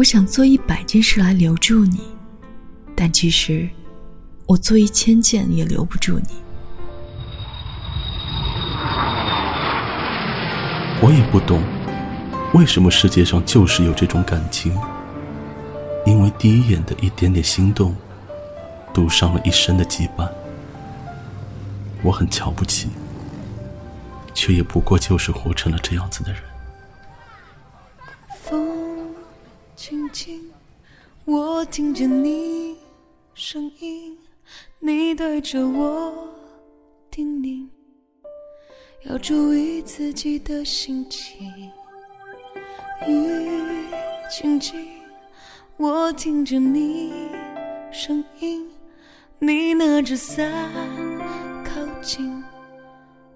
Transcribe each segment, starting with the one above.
我想做一百件事来留住你，但其实我做一千件也留不住你。我也不懂，为什么世界上就是有这种感情？因为第一眼的一点点心动，赌上了一生的羁绊。我很瞧不起，却也不过就是活成了这样子的人。我听见你声音，你对着我叮咛，要注意自己的心情。雨轻轻，我听见你声音，你拿着伞靠近。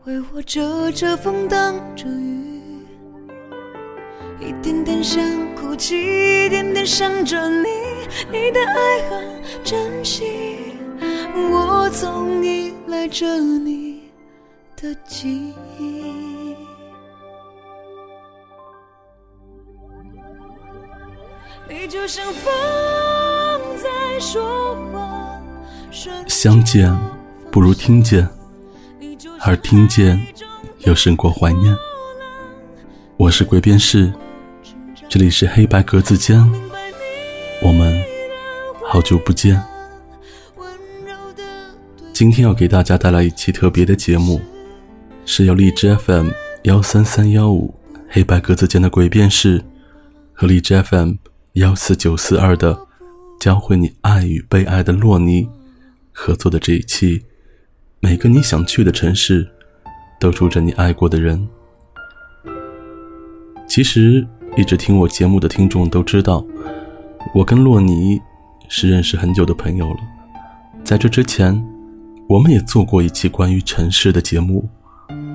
为我遮着风，挡着雨，一点点想哭泣，一点点想着你，你的爱很珍惜，我总依赖着你的记忆。你就像风在说话，相见不如听见。而听见，又胜过怀念。我是鬼边士，这里是黑白格子间，我们好久不见。今天要给大家带来一期特别的节目，是由荔枝 FM 幺三三幺五黑白格子间的鬼辩士和荔枝 FM 幺四九四二的教会你爱与被爱的洛尼合作的这一期。每个你想去的城市，都住着你爱过的人。其实，一直听我节目的听众都知道，我跟洛尼是认识很久的朋友了。在这之前，我们也做过一期关于城市的节目，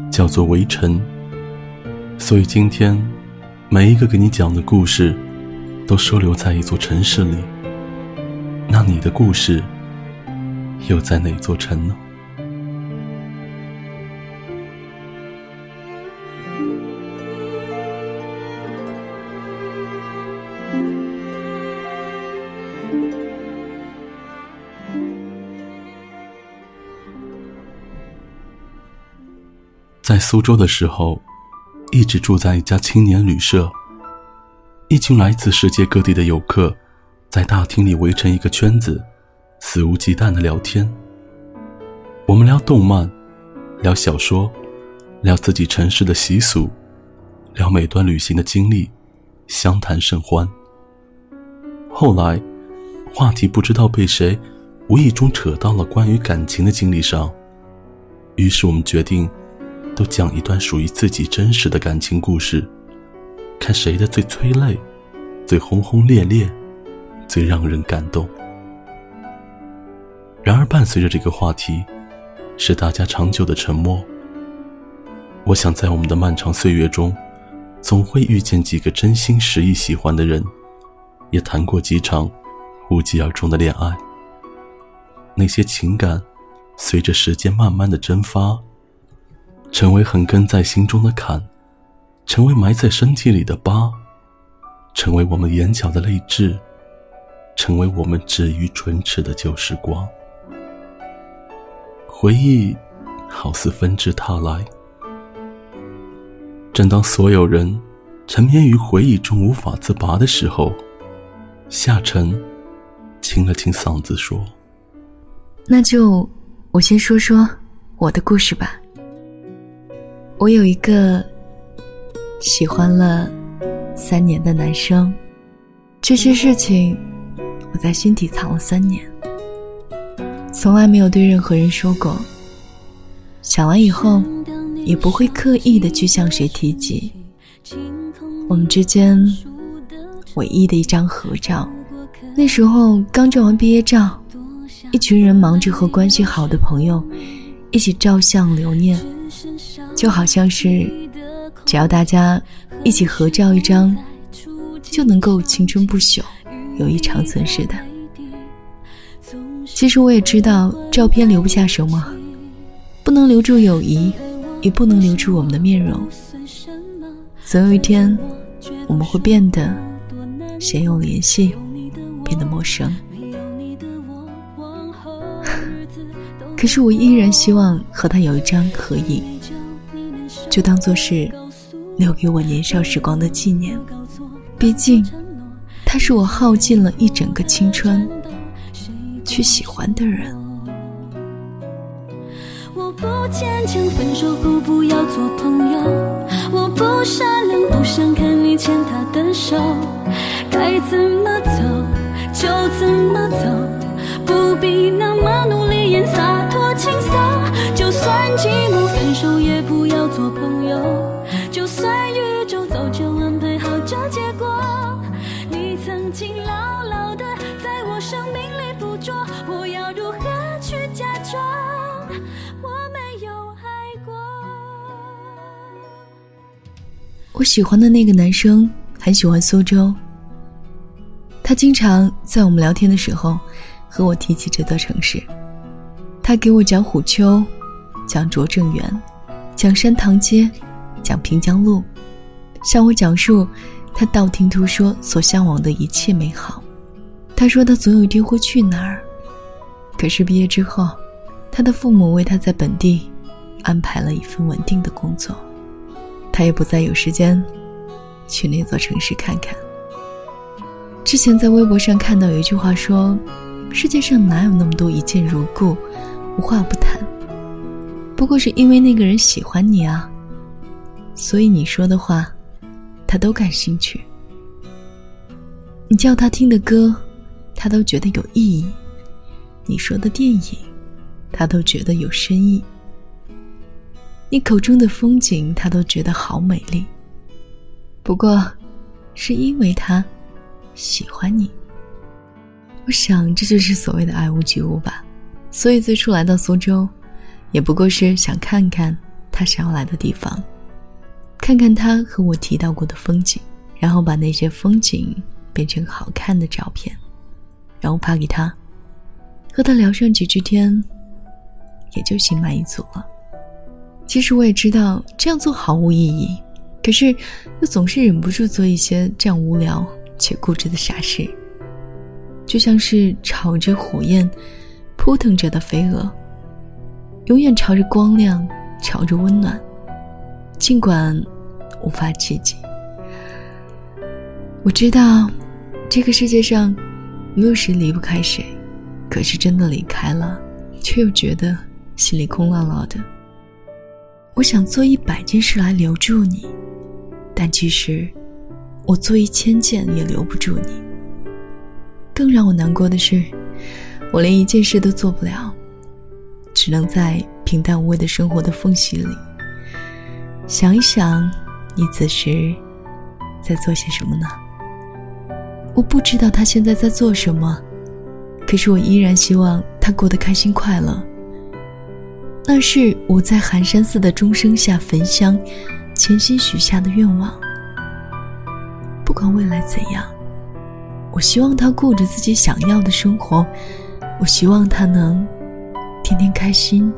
叫做《围城》。所以今天，每一个给你讲的故事，都收留在一座城市里。那你的故事，又在哪座城呢？在苏州的时候，一直住在一家青年旅社。一群来自世界各地的游客，在大厅里围成一个圈子，肆无忌惮的聊天。我们聊动漫，聊小说，聊自己城市的习俗，聊每段旅行的经历，相谈甚欢。后来，话题不知道被谁无意中扯到了关于感情的经历上，于是我们决定。都讲一段属于自己真实的感情故事，看谁的最催泪，最轰轰烈烈，最让人感动。然而，伴随着这个话题，是大家长久的沉默。我想，在我们的漫长岁月中，总会遇见几个真心实意喜欢的人，也谈过几场无疾而终的恋爱。那些情感，随着时间慢慢的蒸发。成为横亘在心中的坎，成为埋在身体里的疤，成为我们眼角的泪痣，成为我们止于唇齿的旧时光。回忆好似纷至沓来，正当所有人沉湎于回忆中无法自拔的时候，夏晨清了清嗓子说：“那就我先说说我的故事吧。”我有一个喜欢了三年的男生，这些事情我在心底藏了三年，从来没有对任何人说过。想完以后，也不会刻意的去向谁提及。我们之间唯一的一张合照，那时候刚照完毕业照，一群人忙着和关系好的朋友一起照相留念。就好像是，只要大家一起合照一张，就能够青春不朽、友谊长存似的。其实我也知道，照片留不下什么，不能留住友谊，也不能留住我们的面容。总有一天，我们会变得鲜有联系变得陌生。可是我依然希望和他有一张合影，就当做是留给我年少时光的纪念。毕竟，他是我耗尽了一整个青春去喜欢的人。我不坚强，分手后不要做朋友。我不善良，不想看你牵他的手。该怎么走就怎么走，不必那么努力演洒脱轻松。就算寂寞，分手也不要做朋友。就算宇宙早就安排好这结果，你曾经牢牢的在我生命里附着，我要如何去假装我没有爱过？我喜欢的那个男生很喜欢苏州，他经常在我们聊天的时候和我提起这座城市。他给我讲虎丘，讲拙政园，讲山塘街，讲平江路，向我讲述他道听途说所向往的一切美好。他说他总有一天会去那儿，可是毕业之后，他的父母为他在本地安排了一份稳定的工作，他也不再有时间去那座城市看看。之前在微博上看到有一句话说：“世界上哪有那么多一见如故、无话不谈？不过是因为那个人喜欢你啊，所以你说的话，他都感兴趣。你叫他听的歌，他都觉得有意义；你说的电影，他都觉得有深意；你口中的风景，他都觉得好美丽。不过，是因为他喜欢你。我想这就是所谓的爱屋及乌吧。所以最初来到苏州，也不过是想看看他想要来的地方，看看他和我提到过的风景，然后把那些风景变成好看的照片，然后发给他，和他聊上几句天，也就心满意足了。其实我也知道这样做毫无意义，可是又总是忍不住做一些这样无聊且固执的傻事，就像是朝着火焰。扑腾着的飞蛾，永远朝着光亮，朝着温暖，尽管无法企及。我知道，这个世界上没有谁离不开谁，可是真的离开了，却又觉得心里空落落的。我想做一百件事来留住你，但其实我做一千件也留不住你。更让我难过的是。我连一件事都做不了，只能在平淡无味的生活的缝隙里，想一想，你此时在做些什么呢？我不知道他现在在做什么，可是我依然希望他过得开心快乐。那是我在寒山寺的钟声下焚香，潜心许下的愿望。不管未来怎样，我希望他过着自己想要的生活。我希望他能天天开心，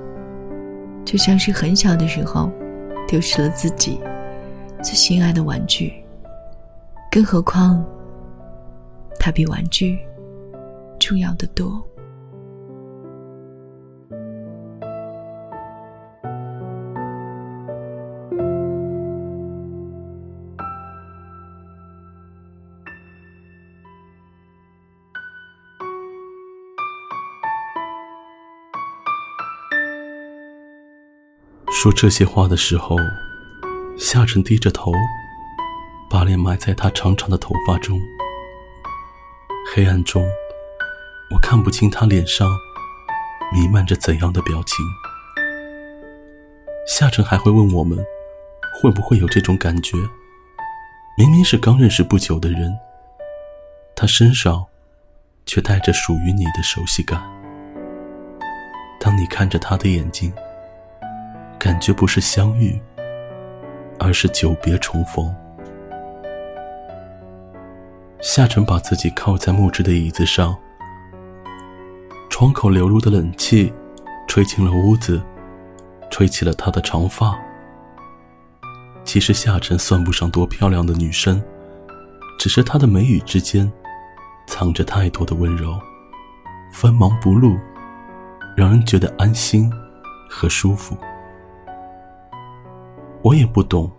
就像是很小的时候丢失了自己最心爱的玩具。更何况，他比玩具重要的多。说这些话的时候，夏晨低着头，把脸埋在他长长的头发中。黑暗中，我看不清他脸上弥漫着怎样的表情。夏晨还会问我们，会不会有这种感觉？明明是刚认识不久的人，他身上却带着属于你的熟悉感。当你看着他的眼睛。感觉不是相遇，而是久别重逢。夏晨把自己靠在木质的椅子上，窗口流入的冷气吹进了屋子，吹起了她的长发。其实夏晨算不上多漂亮的女生，只是她的眉宇之间，藏着太多的温柔，锋芒不露，让人觉得安心和舒服。我也不懂，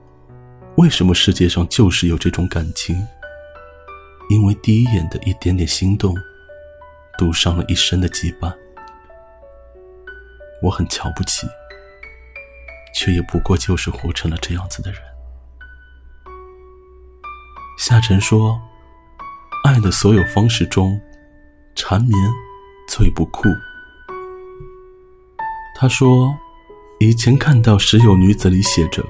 为什么世界上就是有这种感情。因为第一眼的一点点心动，赌上了一生的羁绊。我很瞧不起，却也不过就是活成了这样子的人。夏晨说：“爱的所有方式中，缠绵最不酷。”他说：“以前看到《时有女子》里写着，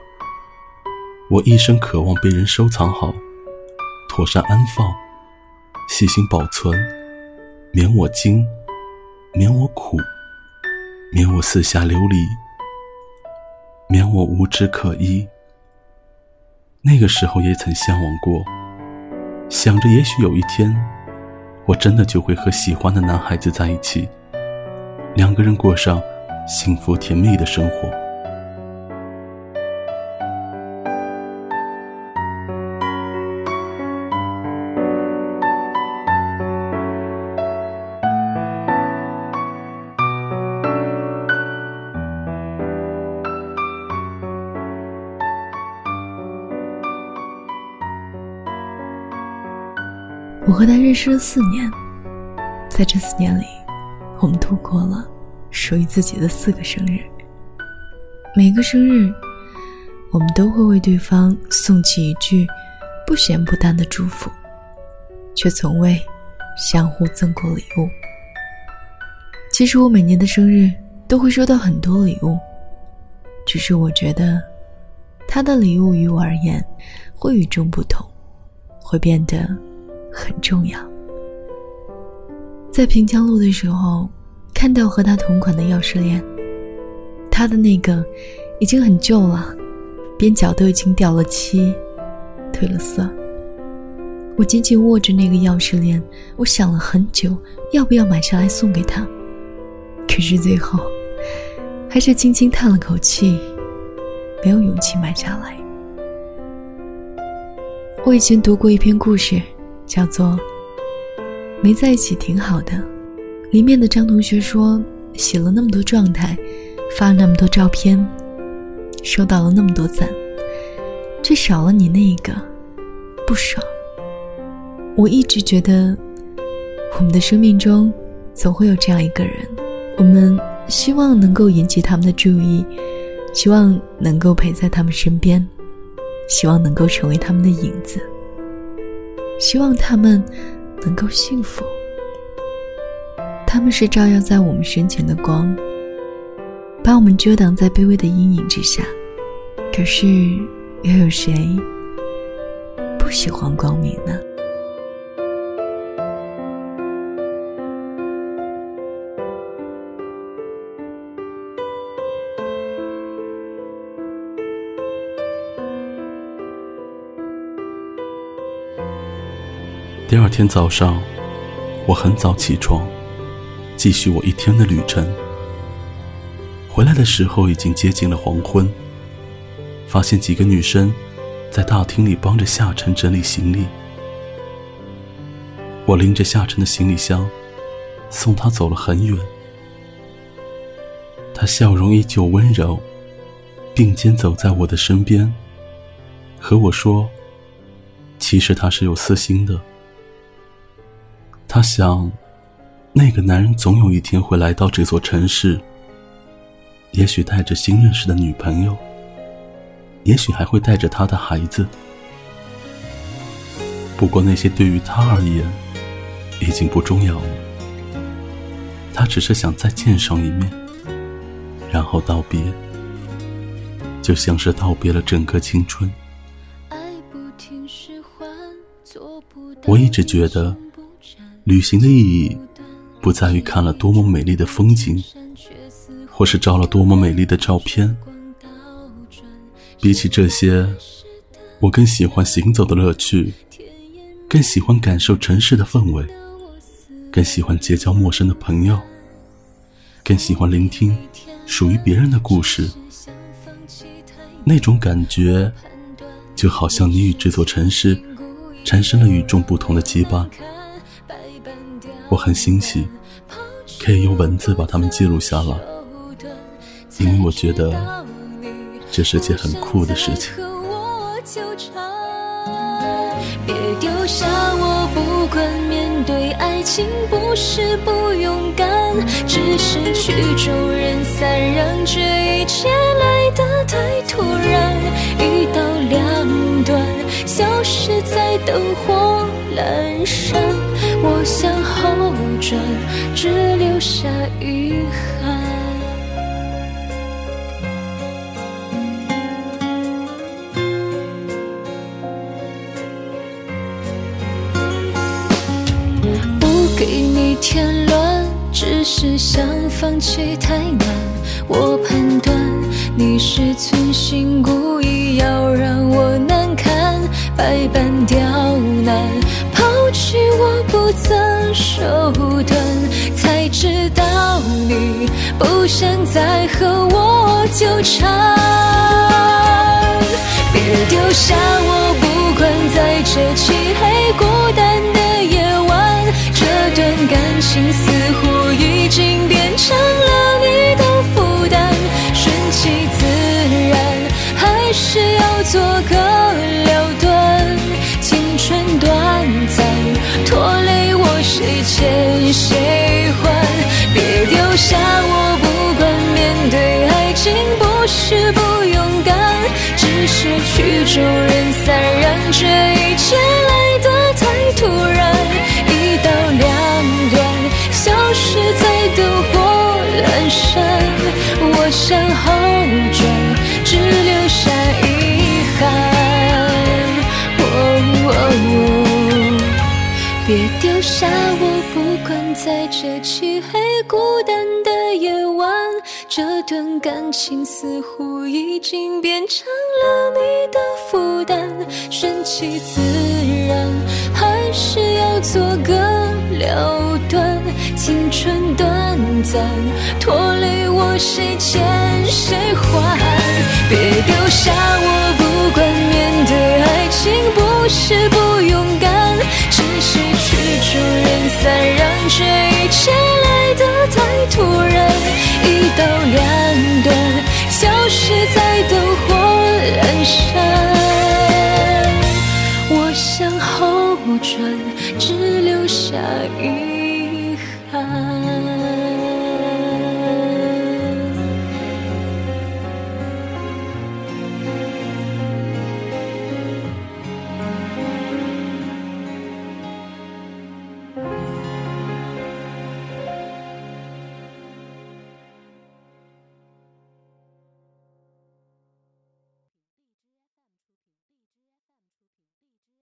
我一生渴望被人收藏好，妥善安放，细心保存，免我惊，免我苦，免我四下流离，免我无枝可依。”那个时候也曾向往过。想着，也许有一天，我真的就会和喜欢的男孩子在一起，两个人过上幸福甜蜜的生活。我和他认识了四年，在这四年里，我们度过了属于自己的四个生日。每个生日，我们都会为对方送去一句不咸不淡的祝福，却从未相互赠过礼物。其实我每年的生日都会收到很多礼物，只是我觉得他的礼物于我而言会与众不同，会变得。很重要。在平江路的时候，看到和他同款的钥匙链，他的那个已经很旧了，边角都已经掉了漆，褪了色。我紧紧握着那个钥匙链，我想了很久，要不要买下来送给他。可是最后，还是轻轻叹了口气，没有勇气买下来。我以前读过一篇故事。叫做没在一起挺好的，里面的张同学说，写了那么多状态，发了那么多照片，收到了那么多赞，却少了你那一个，不爽。我一直觉得，我们的生命中总会有这样一个人，我们希望能够引起他们的注意，希望能够陪在他们身边，希望能够成为他们的影子。希望他们能够幸福。他们是照耀在我们身前的光，把我们遮挡在卑微的阴影之下。可是，又有谁不喜欢光明呢？第二天早上，我很早起床，继续我一天的旅程。回来的时候已经接近了黄昏，发现几个女生在大厅里帮着夏晨整理行李。我拎着夏晨的行李箱，送他走了很远。他笑容依旧温柔，并肩走在我的身边，和我说：“其实他是有私心的。”他想，那个男人总有一天会来到这座城市，也许带着新认识的女朋友，也许还会带着他的孩子。不过那些对于他而言，已经不重要了。他只是想再见上一面，然后道别，就像是道别了整个青春。我一直觉得。旅行的意义，不在于看了多么美丽的风景，或是照了多么美丽的照片。比起这些，我更喜欢行走的乐趣，更喜欢感受城市的氛围，更喜欢结交陌生的朋友，更喜欢聆听属于别人的故事。那种感觉，就好像你与这座城市产生了与众不同的羁绊。我很欣喜，可以用文字把它们记录下来，因为我觉得这是件很酷的事情。别丢下我，不管面对爱情，不是不勇敢，只是曲终人散，让这转，只留下遗憾。不给你添乱，只是想放弃太难。我判断你是存心故意要让我难堪，百般刁难，抛弃我不择手段，才知道你不想再和我纠缠。别丢下我，不管在这漆黑孤单的夜晚。这段。感情似乎已经变成了你的负担，顺其自然，还是要做个了断？青春短暂，拖累我谁欠是不勇敢，只是曲终人散，让这一切来得太突然，一刀两断。消失在灯火阑珊，我向后转，只留下遗憾。别丢下我，不管在这漆黑，这段感情似乎已经变成了你的负担，顺其自然，还是要做个了断。青春短暂，拖累我谁欠谁还？别丢下我，不管面对爱情不是不勇敢，只是曲终人散，让这一切来得太突然，到两端，消失在